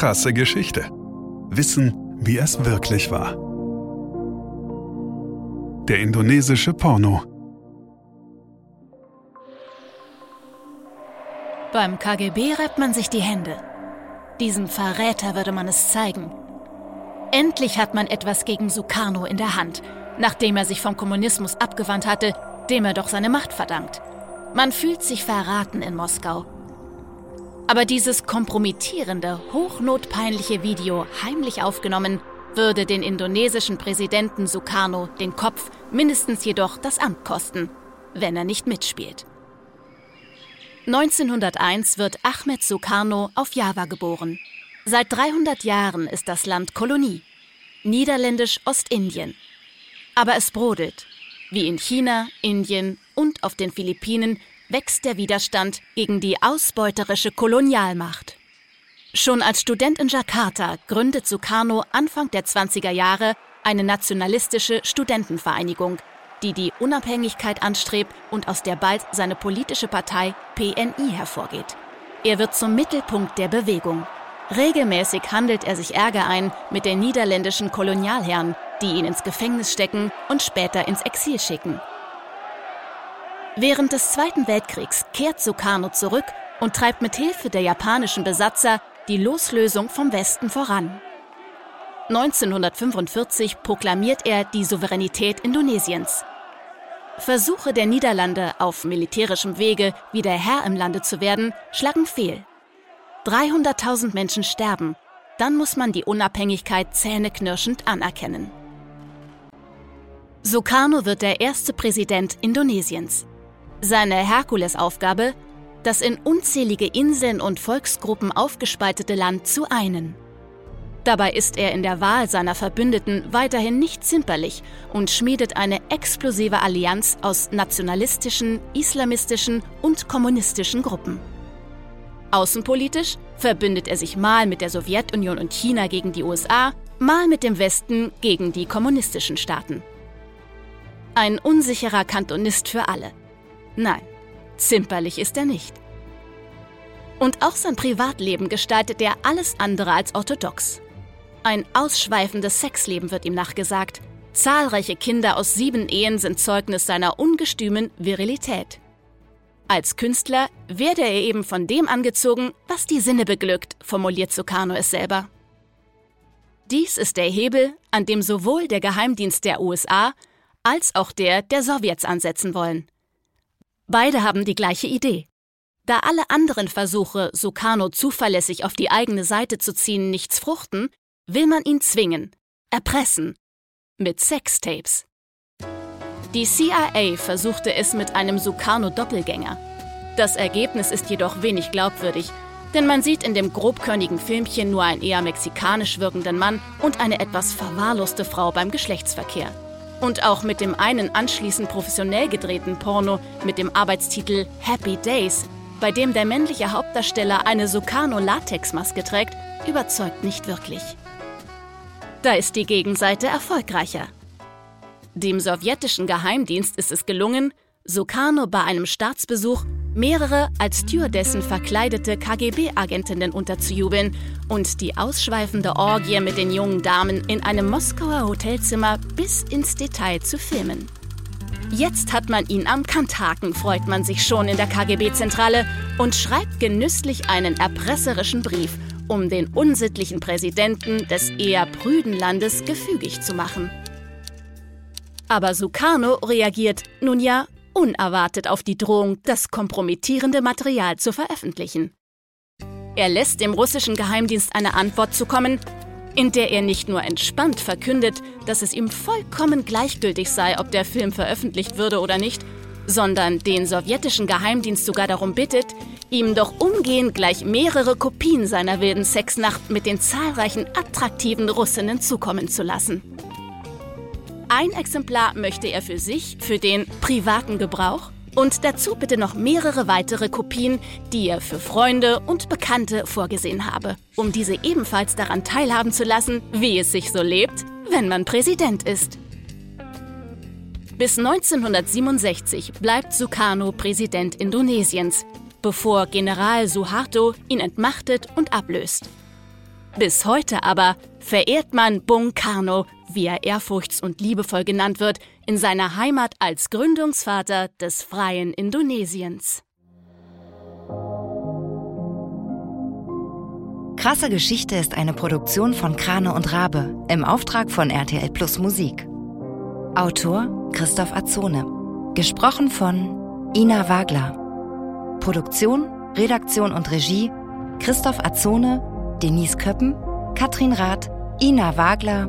krasse Geschichte. Wissen, wie es wirklich war. Der indonesische Porno. Beim KGB reibt man sich die Hände. Diesem Verräter würde man es zeigen. Endlich hat man etwas gegen Sukarno in der Hand, nachdem er sich vom Kommunismus abgewandt hatte, dem er doch seine Macht verdankt. Man fühlt sich verraten in Moskau. Aber dieses kompromittierende, hochnotpeinliche Video, heimlich aufgenommen, würde den indonesischen Präsidenten Sukarno den Kopf, mindestens jedoch das Amt kosten, wenn er nicht mitspielt. 1901 wird Ahmed Sukarno auf Java geboren. Seit 300 Jahren ist das Land Kolonie. Niederländisch Ostindien. Aber es brodelt. Wie in China, Indien und auf den Philippinen wächst der Widerstand gegen die ausbeuterische Kolonialmacht. Schon als Student in Jakarta gründet Sukarno Anfang der 20er Jahre eine nationalistische Studentenvereinigung, die die Unabhängigkeit anstrebt und aus der bald seine politische Partei PNI hervorgeht. Er wird zum Mittelpunkt der Bewegung. Regelmäßig handelt er sich Ärger ein mit den niederländischen Kolonialherren, die ihn ins Gefängnis stecken und später ins Exil schicken. Während des Zweiten Weltkriegs kehrt Sukarno zurück und treibt mit Hilfe der japanischen Besatzer die Loslösung vom Westen voran. 1945 proklamiert er die Souveränität Indonesiens. Versuche der Niederlande, auf militärischem Wege wieder Herr im Lande zu werden, schlagen fehl. 300.000 Menschen sterben, dann muss man die Unabhängigkeit zähneknirschend anerkennen. Sukarno wird der erste Präsident Indonesiens. Seine Herkulesaufgabe, das in unzählige Inseln und Volksgruppen aufgespaltete Land zu einen. Dabei ist er in der Wahl seiner Verbündeten weiterhin nicht zimperlich und schmiedet eine explosive Allianz aus nationalistischen, islamistischen und kommunistischen Gruppen. Außenpolitisch verbündet er sich mal mit der Sowjetunion und China gegen die USA, mal mit dem Westen gegen die kommunistischen Staaten. Ein unsicherer Kantonist für alle. Nein, zimperlich ist er nicht. Und auch sein Privatleben gestaltet er alles andere als orthodox. Ein ausschweifendes Sexleben wird ihm nachgesagt. Zahlreiche Kinder aus sieben Ehen sind Zeugnis seiner ungestümen Virilität. Als Künstler werde er eben von dem angezogen, was die Sinne beglückt, formuliert Sukarno es selber. Dies ist der Hebel, an dem sowohl der Geheimdienst der USA als auch der der Sowjets ansetzen wollen. Beide haben die gleiche Idee. Da alle anderen Versuche, Sukarno zuverlässig auf die eigene Seite zu ziehen, nichts fruchten, will man ihn zwingen, erpressen, mit Sextapes. Die CIA versuchte es mit einem Sukarno-Doppelgänger. Das Ergebnis ist jedoch wenig glaubwürdig, denn man sieht in dem grobkörnigen Filmchen nur einen eher mexikanisch wirkenden Mann und eine etwas verwahrloste Frau beim Geschlechtsverkehr. Und auch mit dem einen anschließend professionell gedrehten Porno mit dem Arbeitstitel Happy Days, bei dem der männliche Hauptdarsteller eine Sukarno-Latexmaske trägt, überzeugt nicht wirklich. Da ist die Gegenseite erfolgreicher. Dem sowjetischen Geheimdienst ist es gelungen, Sukarno bei einem Staatsbesuch mehrere als Stewardessen verkleidete KGB-Agentinnen unterzujubeln und die ausschweifende Orgie mit den jungen Damen in einem Moskauer Hotelzimmer bis ins Detail zu filmen. Jetzt hat man ihn am Kanthaken, freut man sich schon in der KGB-Zentrale und schreibt genüsslich einen erpresserischen Brief, um den unsittlichen Präsidenten des eher prüden Landes gefügig zu machen. Aber Sukarno reagiert, nun ja, unerwartet auf die Drohung, das kompromittierende Material zu veröffentlichen. Er lässt dem russischen Geheimdienst eine Antwort zukommen, in der er nicht nur entspannt verkündet, dass es ihm vollkommen gleichgültig sei, ob der Film veröffentlicht würde oder nicht, sondern den sowjetischen Geheimdienst sogar darum bittet, ihm doch umgehend gleich mehrere Kopien seiner wilden Sexnacht mit den zahlreichen attraktiven Russinnen zukommen zu lassen. Ein Exemplar möchte er für sich, für den privaten Gebrauch und dazu bitte noch mehrere weitere Kopien, die er für Freunde und Bekannte vorgesehen habe, um diese ebenfalls daran teilhaben zu lassen, wie es sich so lebt, wenn man Präsident ist. Bis 1967 bleibt Sukarno Präsident Indonesiens, bevor General Suharto ihn entmachtet und ablöst. Bis heute aber verehrt man Bung Karno, wie er ehrfurchts- und liebevoll genannt wird, in seiner Heimat als Gründungsvater des freien Indonesiens. Krasse Geschichte ist eine Produktion von Krane und Rabe im Auftrag von RTL Plus Musik. Autor Christoph Azone. Gesprochen von Ina Wagler. Produktion, Redaktion und Regie Christoph Azone, Denise Köppen, Katrin Rath, Ina Wagler,